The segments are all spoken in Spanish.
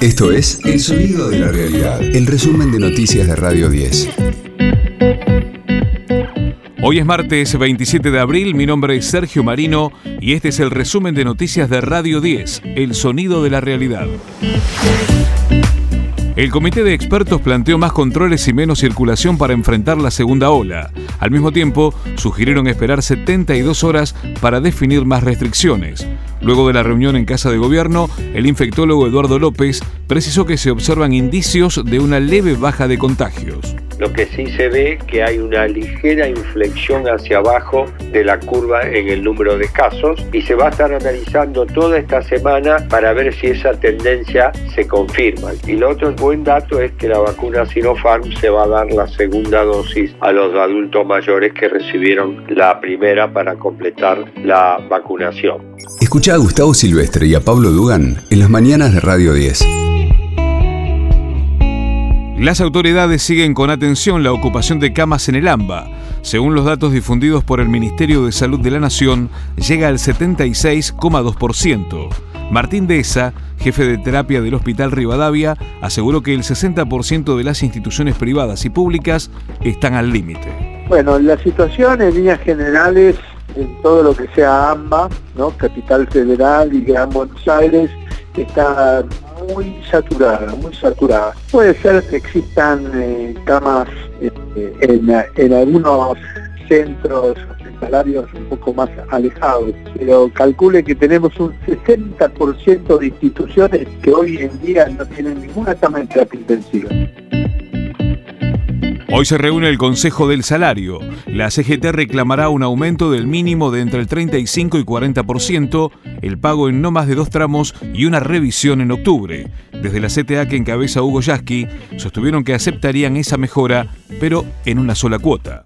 Esto es El Sonido de la Realidad, el resumen de noticias de Radio 10. Hoy es martes 27 de abril, mi nombre es Sergio Marino y este es el resumen de noticias de Radio 10, El Sonido de la Realidad. El comité de expertos planteó más controles y menos circulación para enfrentar la segunda ola. Al mismo tiempo, sugirieron esperar 72 horas para definir más restricciones. Luego de la reunión en Casa de Gobierno, el infectólogo Eduardo López precisó que se observan indicios de una leve baja de contagios. Lo que sí se ve que hay una ligera inflexión hacia abajo de la curva en el número de casos y se va a estar analizando toda esta semana para ver si esa tendencia se confirma. Y lo otro buen dato es que la vacuna Sinopharm se va a dar la segunda dosis a los adultos mayores que recibieron la primera para completar la vacunación. Escucha a Gustavo Silvestre y a Pablo Dugan en las mañanas de Radio 10. Las autoridades siguen con atención la ocupación de camas en el AMBA. Según los datos difundidos por el Ministerio de Salud de la Nación, llega al 76,2%. Martín Deza, jefe de terapia del Hospital Rivadavia, aseguró que el 60% de las instituciones privadas y públicas están al límite. Bueno, la situación en líneas generales en todo lo que sea AMBA. Capital Federal y Gran Buenos Aires, está muy saturada, muy saturada. Puede ser que existan eh, camas eh, en, algunos centros hospitalarios un poco más alejados, pero calcule que tenemos un 60% de instituciones que hoy en día no tienen ninguna cama en terapia intensiva. Hoy se reúne el Consejo del Salario. La CGT reclamará un aumento del mínimo de entre el 35 y 40%, el pago en no más de dos tramos y una revisión en octubre. Desde la CTA que encabeza Hugo Yasky, sostuvieron que aceptarían esa mejora, pero en una sola cuota.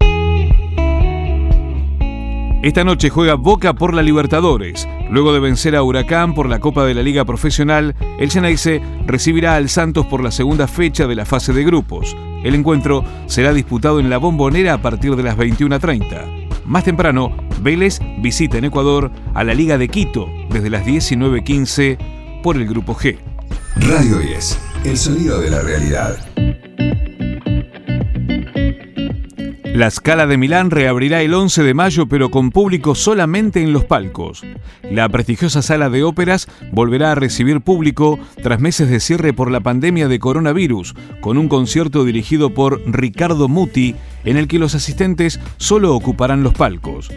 Esta noche juega Boca por la Libertadores. Luego de vencer a Huracán por la Copa de la Liga Profesional, el Geneise recibirá al Santos por la segunda fecha de la fase de grupos. El encuentro será disputado en la Bombonera a partir de las 21.30. Más temprano, Vélez visita en Ecuador a la Liga de Quito desde las 19.15 por el Grupo G. Radio 10, el sonido de la realidad. La Scala de Milán reabrirá el 11 de mayo pero con público solamente en los palcos. La prestigiosa sala de óperas volverá a recibir público tras meses de cierre por la pandemia de coronavirus, con un concierto dirigido por Ricardo Muti en el que los asistentes solo ocuparán los palcos.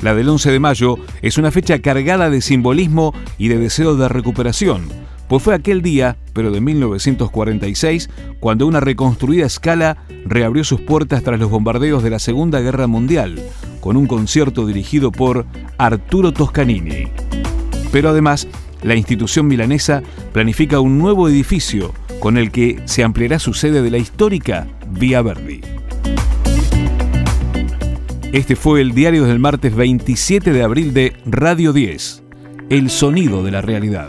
La del 11 de mayo es una fecha cargada de simbolismo y de deseo de recuperación pues fue aquel día, pero de 1946, cuando una reconstruida escala reabrió sus puertas tras los bombardeos de la Segunda Guerra Mundial, con un concierto dirigido por Arturo Toscanini. Pero además, la institución milanesa planifica un nuevo edificio con el que se ampliará su sede de la histórica Vía Verdi. Este fue el diario del martes 27 de abril de Radio 10, El Sonido de la Realidad.